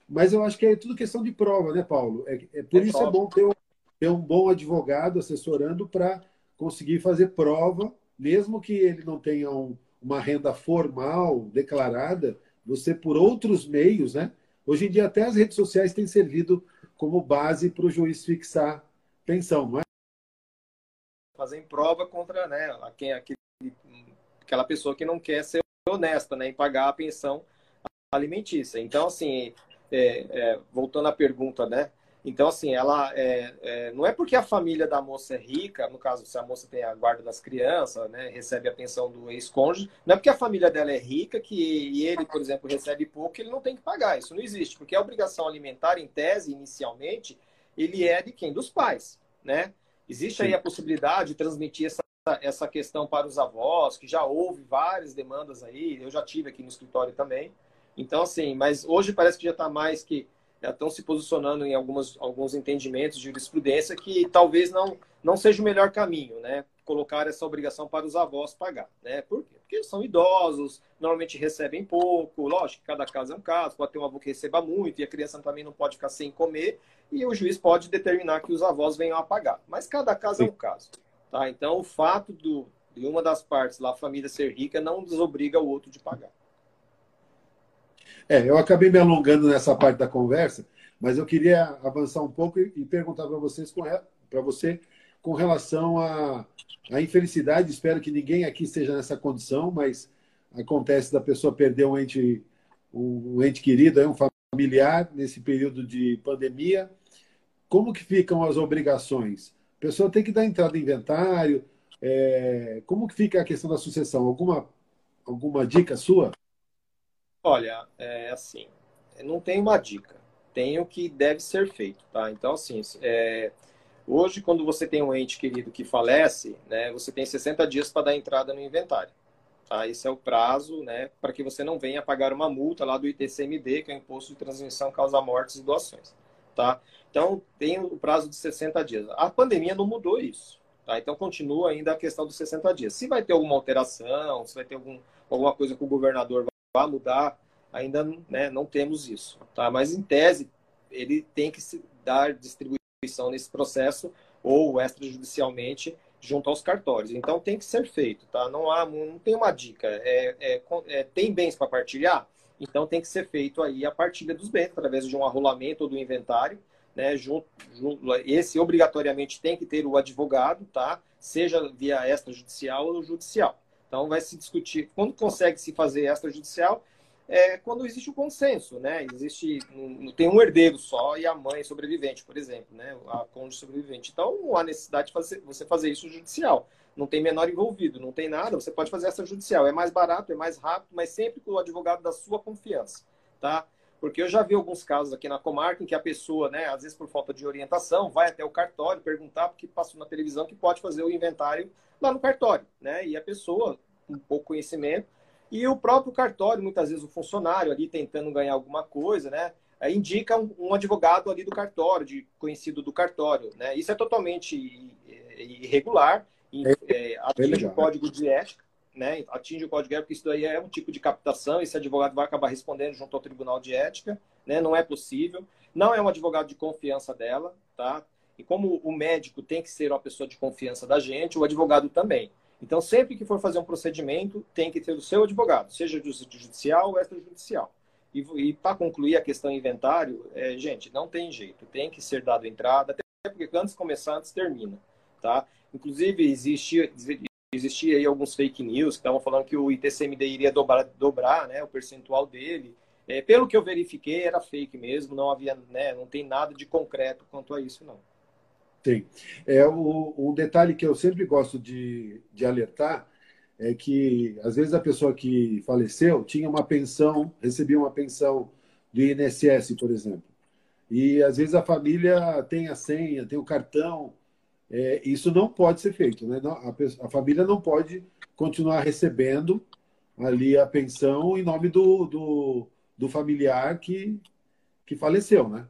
Mas eu acho que é tudo questão de prova, né, Paulo? É, é por é isso prova. é bom ter um, ter um bom advogado assessorando para conseguir fazer prova, mesmo que ele não tenha um, uma renda formal declarada, você por outros meios, né? Hoje em dia até as redes sociais têm servido como base para o juiz fixar pensão, não é? Fazer prova contra né, a quem, aquele, aquela pessoa que não quer ser honesta né, em pagar a pensão alimentícia. Então, assim, é, é, voltando à pergunta, né? Então, assim, ela é, é, não é porque a família da moça é rica, no caso, se a moça tem a guarda das crianças, né, recebe a pensão do ex-cônjuge, não é porque a família dela é rica que e ele, por exemplo, recebe pouco, ele não tem que pagar. Isso não existe, porque a obrigação alimentar, em tese, inicialmente, ele é de quem? Dos pais, né? Existe aí a possibilidade de transmitir essa essa questão para os avós, que já houve várias demandas aí, eu já tive aqui no escritório também. Então, assim, mas hoje parece que já está mais que já estão se posicionando em algumas, alguns entendimentos de jurisprudência que talvez não, não seja o melhor caminho, né? Colocar essa obrigação para os avós pagar, né? Por quê? Porque são idosos, normalmente recebem pouco, lógico que cada caso é um caso, pode ter um avô que receba muito e a criança também não pode ficar sem comer e o juiz pode determinar que os avós venham a pagar. Mas cada caso é um caso. Tá? Então, o fato do, de uma das partes lá, a família ser rica, não desobriga o outro de pagar. É, eu acabei me alongando nessa parte da conversa, mas eu queria avançar um pouco e, perguntar para vocês para você com relação à, à infelicidade. Espero que ninguém aqui esteja nessa condição, mas acontece da pessoa perder um ente, um ente querido, um familiar nesse período de pandemia. Como que ficam as obrigações? A pessoa tem que dar entrada em inventário. É, como que fica a questão da sucessão? Alguma, alguma dica sua? Olha, é assim, não tem uma dica. Tem o que deve ser feito, tá? Então, assim, é, hoje, quando você tem um ente querido que falece, né, você tem 60 dias para dar entrada no inventário. Tá? Esse é o prazo, né, para que você não venha pagar uma multa lá do ITCMD, que é o Imposto de Transmissão Causa Mortes e Doações. tá? Então, tem o prazo de 60 dias. A pandemia não mudou isso, tá? Então, continua ainda a questão dos 60 dias. Se vai ter alguma alteração, se vai ter algum, alguma coisa que o governador vai mudar, ainda né, não temos isso, tá? Mas, em tese, ele tem que se dar distribuição nesse processo ou extrajudicialmente junto aos cartórios. Então tem que ser feito, tá? Não há, não tem uma dica. É, é, é tem bens para partilhar, então tem que ser feito aí a partilha dos bens através de um arrolamento ou do inventário, né? Junto, junto, esse obrigatoriamente tem que ter o advogado, tá? Seja via extrajudicial ou judicial. Então vai se discutir quando consegue se fazer extrajudicial é quando existe o consenso, né? Existe tem um herdeiro só e a mãe sobrevivente, por exemplo, né? A cônjuge sobrevivente. Então não há necessidade de fazer, você fazer isso judicial. Não tem menor envolvido, não tem nada. Você pode fazer essa judicial. É mais barato, é mais rápido, mas sempre com o advogado da sua confiança, tá? Porque eu já vi alguns casos aqui na comarca em que a pessoa, né, às vezes por falta de orientação, vai até o cartório perguntar porque passou na televisão que pode fazer o inventário lá no cartório, né? E a pessoa, com pouco conhecimento, e o próprio cartório, muitas vezes o funcionário ali tentando ganhar alguma coisa, né? Indica um, advogado ali do cartório, de conhecido do cartório, né? Isso é totalmente irregular, é, atinge o código de ética, né? Atinge o código de ética, porque isso daí é um tipo de captação, esse advogado vai acabar respondendo junto ao tribunal de ética, né? Não é possível. Não é um advogado de confiança dela, tá? E como o médico tem que ser uma pessoa de confiança da gente, o advogado também. Então, sempre que for fazer um procedimento, tem que ter o seu advogado, seja judicial ou extrajudicial. E, e para concluir a questão inventário, é, gente, não tem jeito, tem que ser dado entrada, até porque antes começar, antes termina, tá? Inclusive, existia, existia aí alguns fake news que estavam falando que o ITCMD iria dobrar, dobrar né, o percentual dele. É, pelo que eu verifiquei, era fake mesmo, não havia, né, não tem nada de concreto quanto a isso, não. Sim. É, o, um detalhe que eu sempre gosto de, de alertar é que, às vezes, a pessoa que faleceu tinha uma pensão, recebia uma pensão do INSS, por exemplo. E, às vezes, a família tem a senha, tem o cartão. É, isso não pode ser feito. Né? A, a, família não pode continuar recebendo ali a pensão em nome do, do, do familiar que, que faleceu, né?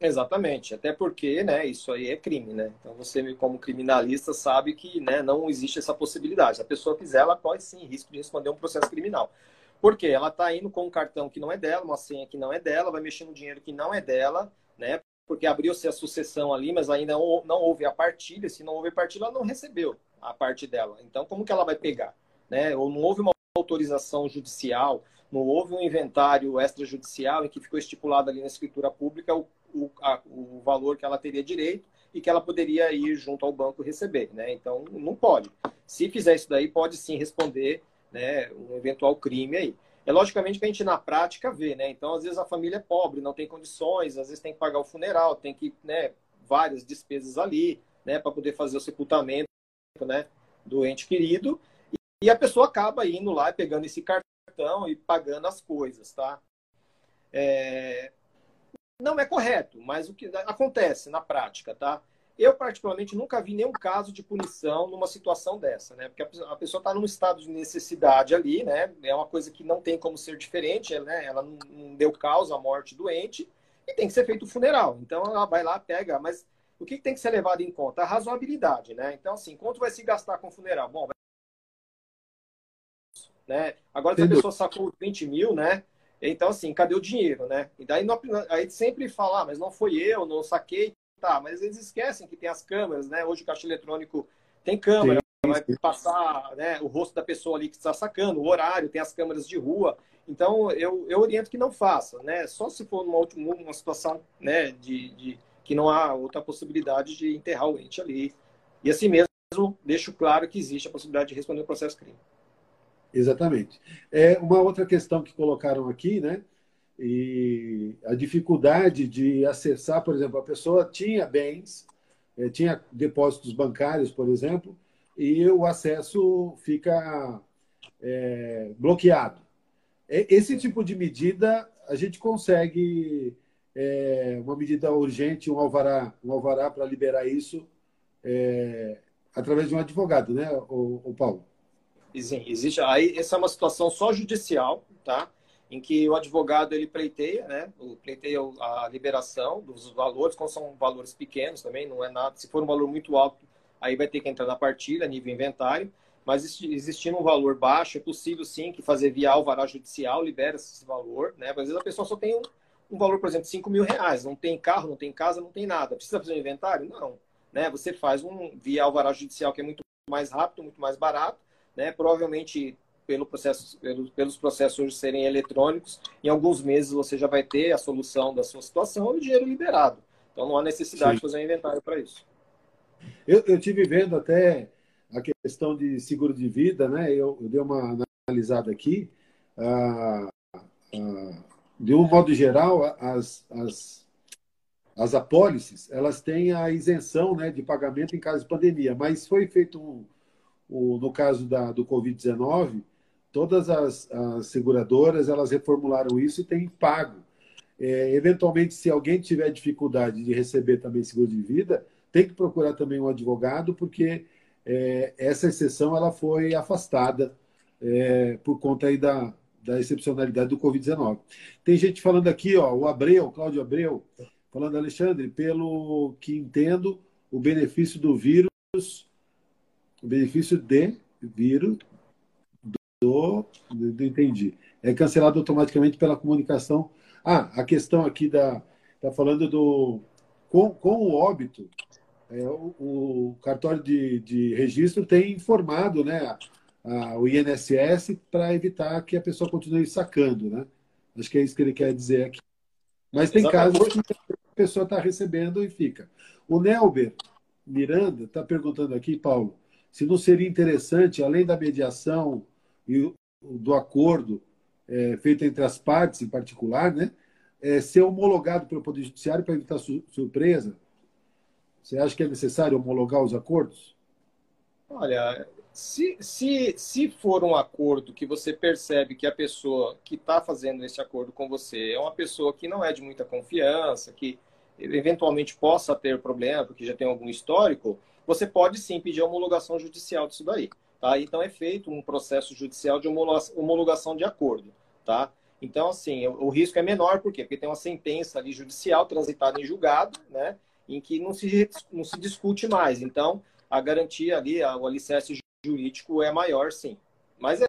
Exatamente, até porque, né, isso aí é crime, né? Então você, como criminalista, sabe que, né, não existe essa possibilidade. Se a pessoa quiser, ela pode sim, risco de responder um processo criminal. Por quê? Ela está indo com um cartão que não é dela, uma senha que não é dela, vai mexer no dinheiro que não é dela, né? Porque abriu-se a sucessão ali, mas ainda não houve a partilha. Se não houve partilha, ela não recebeu a parte dela. Então, como que ela vai pegar? Né? Ou não houve uma autorização judicial, não houve um inventário extrajudicial em que ficou estipulado ali na escritura pública o o, a, o valor que ela teria direito e que ela poderia ir junto ao banco receber, né? Então, não pode. Se fizer isso daí, pode sim responder né, um eventual crime aí. É logicamente que a gente na prática vê, né? Então, às vezes a família é pobre, não tem condições, às vezes tem que pagar o funeral, tem que, né, várias despesas ali, né, para poder fazer o sepultamento, né, do ente querido, e a pessoa acaba indo lá pegando esse cartão e pagando as coisas, tá? É, não é correto, mas o que acontece na prática, tá? Eu, particularmente, nunca vi nenhum caso de punição numa situação dessa, né? Porque a pessoa está num estado de necessidade ali, né? É uma coisa que não tem como ser diferente, né? Ela não deu causa à morte doente e tem que ser feito o funeral. Então, ela vai lá, pega, mas o que tem que ser levado em conta? A razoabilidade, né? Então, assim, quanto vai se gastar com o funeral? Bom, vai... né? Agora, se a pessoa sacou 20 mil, né? Então, assim, cadê o dinheiro, né? E daí não, aí sempre fala, ah, mas não foi eu, não saquei, tá, mas eles esquecem que tem as câmeras, né? Hoje o caixa eletrônico tem câmera, sim, vai sim. passar né, o rosto da pessoa ali que está sacando, o horário, tem as câmeras de rua. Então, eu, eu oriento que não faça, né? Só se for numa, última, uma situação né, de, de que não há outra possibilidade de enterrar o ente ali. E assim mesmo, deixo claro que existe a possibilidade de responder o processo crime. Exatamente. É uma outra questão que colocaram aqui, né? E a dificuldade de acessar, por exemplo, a pessoa tinha bens, eh, tinha depósitos bancários, por exemplo, e o acesso fica é, bloqueado. Esse tipo de medida a gente consegue é, uma medida urgente, um alvará, um alvará para liberar isso é, através de um advogado, né, o, o Paulo? Sim, existe. Aí, essa é uma situação só judicial, tá? Em que o advogado ele pleiteia, né? Pleiteia a liberação dos valores, quando são valores pequenos também, não é nada. Se for um valor muito alto, aí vai ter que entrar na partilha, nível inventário. Mas existindo um valor baixo, é possível sim que fazer via alvará judicial libera esse valor, né? Às vezes a pessoa só tem um, um valor, por exemplo, 5 mil reais, não tem carro, não tem casa, não tem nada. Precisa fazer um inventário? Não. Né? Você faz um via alvará judicial que é muito mais rápido, muito mais barato, né? Provavelmente pelo processo, pelos, pelos processos serem eletrônicos, em alguns meses você já vai ter a solução da sua situação e o dinheiro liberado. Então não há necessidade Sim. de fazer um inventário para isso. Eu, eu tive vendo até a questão de seguro de vida, né? Eu, eu dei uma analisada aqui. Ah, ah, de um modo geral, as, as, as apólices, elas têm a isenção né, de pagamento em caso de pandemia, mas foi feito um, um no caso da, do Covid-19, todas as, as, seguradoras elas reformularam isso e têm pago. É, eventualmente, se alguém tiver dificuldade de receber também seguro de vida, tem que procurar também um advogado, porque é, essa exceção ela foi afastada é, por conta aí da, da excepcionalidade do Covid-19. Tem gente falando aqui, ó, o Abreu, Cláudio Abreu, falando, Alexandre, pelo que entendo, o benefício do vírus, o benefício de vírus, do, do, entendi. É cancelado automaticamente pela comunicação. Ah, a questão aqui da. Está falando do. Com, com o óbito, é, o, o, cartório de, de registro tem informado né, a, a, o INSS para evitar que a pessoa continue sacando. Né? Acho que é isso que ele quer dizer aqui. Mas tem Exatamente. casos que a pessoa está recebendo e fica. O Nelber Miranda está perguntando aqui, Paulo, se não seria interessante, além da mediação e do acordo é, feito entre as partes, em particular, né, é, ser homologado pelo Poder Judiciário para evitar su surpresa? Você acha que é necessário homologar os acordos? Olha, se, se, se for um acordo que você percebe que a pessoa que está fazendo esse acordo com você é uma pessoa que não é de muita confiança, que eventualmente possa ter problema, porque já tem algum histórico, você pode sim pedir a homologação judicial disso daí. Tá? Então é feito um processo judicial de homologação de acordo. Tá? Então, assim, o, risco é menor, por quê? Porque tem uma sentença ali judicial transitada em julgado, né? Em que não se, não se discute mais. Então, a garantia ali, o alicerce jurídico é maior, sim. Mas é,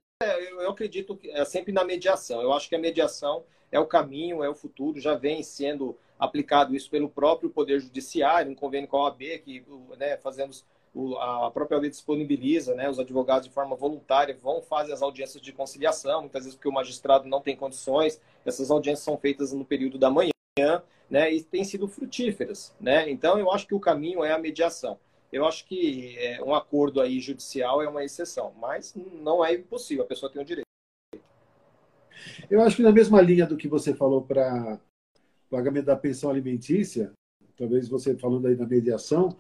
eu acredito que é sempre na mediação. Eu acho que a mediação é o caminho, é o futuro, já vem sendo aplicado isso pelo próprio Poder Judiciário, em convênio com a OAB, que né, fazemos a própria lei disponibiliza, né, os advogados de forma voluntária vão fazer as audiências de conciliação, muitas vezes porque o magistrado não tem condições, essas audiências são feitas no período da manhã, né, e têm sido frutíferas, né, então eu acho que o caminho é a mediação. Eu acho que é, um acordo aí judicial é uma exceção, mas não é impossível, a pessoa tem o direito. Eu acho que na mesma linha do que você falou para pagamento da pensão alimentícia, talvez você falando aí da mediação,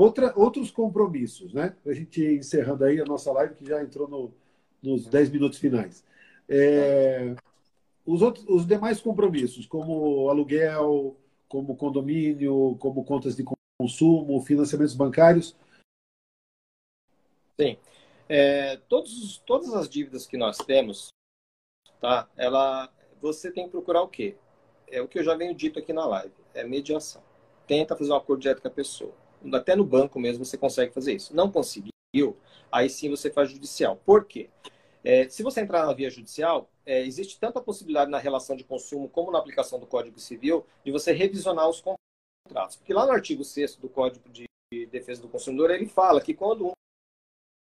Outra, outros compromissos, né? A gente encerrando aí a nossa live, que já entrou no, nos 10 minutos finais. É, os, outros, os demais compromissos, como aluguel, como condomínio, como contas de consumo, financiamentos bancários. Sim. É, todos, todas as dívidas que nós temos, tá? Ela, você tem que procurar o quê? É o que eu já venho dito aqui na live, é mediação. Tenta fazer um acordo direto com a pessoa até no banco mesmo você consegue fazer isso. Não conseguiu, aí sim você faz judicial. Por quê? É, se você entrar na via judicial, é, existe tanta possibilidade na relação de consumo como na aplicação do Código Civil de você revisionar os contratos. Porque lá no artigo 6 do Código de Defesa do Consumidor, ele fala que quando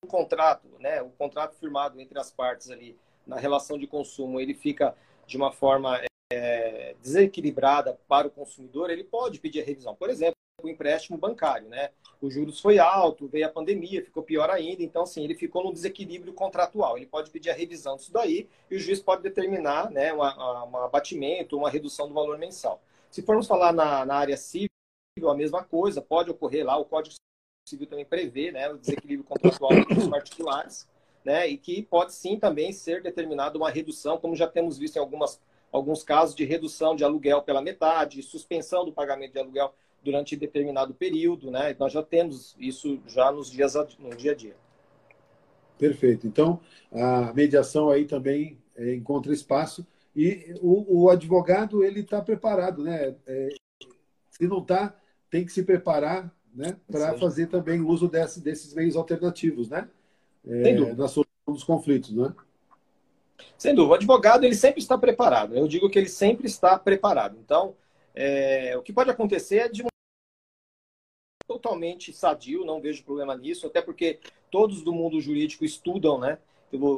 um, contrato, né, o contrato firmado entre as partes ali na relação de consumo, ele fica de uma forma é, desequilibrada para o consumidor, ele pode pedir a revisão. Por exemplo, o empréstimo bancário, né? Os juros foi alto, veio a pandemia, ficou pior ainda, então assim, ele ficou num desequilíbrio contratual. Ele pode pedir a revisão disso daí e o juiz pode determinar, né, um abatimento, uma redução do valor mensal. Se formos falar na, na área civil, a mesma coisa, pode ocorrer lá, o Código Civil também prevê, né, o desequilíbrio contratual dos <coughs> particulares, né, e que pode sim também ser determinado uma redução, como já temos visto em algumas alguns casos de redução de aluguel pela metade, suspensão do pagamento de aluguel durante determinado período, né? Nós já temos isso já nos dias no dia a dia. Perfeito. Então, a mediação aí também é, encontra espaço E o, o advogado ele está preparado, né? É, se não está, tem que se preparar, né, para fazer também uso desse, desses meios alternativos, né? É, na solução dos conflitos, né? Sem dúvida, o advogado ele sempre está preparado. Eu digo que ele sempre está preparado. Então, é, o que pode acontecer é de totalmente sadio, não vejo problema nisso, até porque todos do mundo jurídico estudam, né?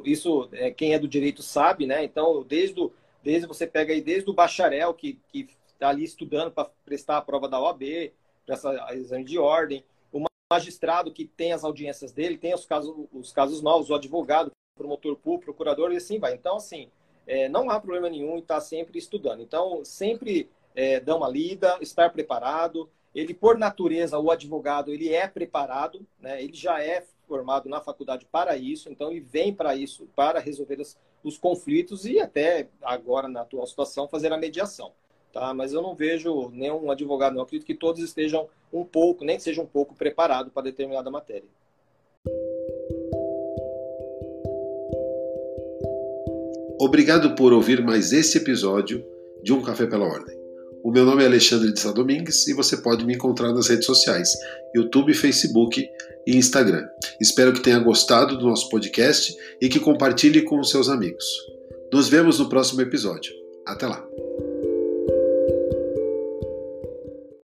Isso é, quem é do direito sabe, né? Então, desde, desde você pega aí desde o bacharel que está ali estudando para prestar a prova da OAB, para exame de ordem, o magistrado que tem as audiências dele, tem os casos, os casos novos, o advogado, promotor público, procurador, e assim vai. Então, assim, é, não há problema nenhum em estar tá sempre estudando. Então, sempre é, dar uma lida, estar preparado. Ele, por natureza, o advogado, ele é preparado, né? ele já é formado na faculdade para isso, então ele vem para isso, para resolver os, os conflitos e até agora, na atual situação, fazer a mediação. Tá? Mas eu não vejo nenhum advogado, não. acredito que todos estejam um pouco, nem que seja um pouco preparado para determinada matéria. Obrigado por ouvir mais esse episódio de Um Café pela Ordem. O meu nome é Alexandre de Sá Domingues e você pode me encontrar nas redes sociais, YouTube, Facebook e Instagram. Espero que tenha gostado do nosso podcast e que compartilhe com os seus amigos. Nos vemos no próximo episódio. Até lá!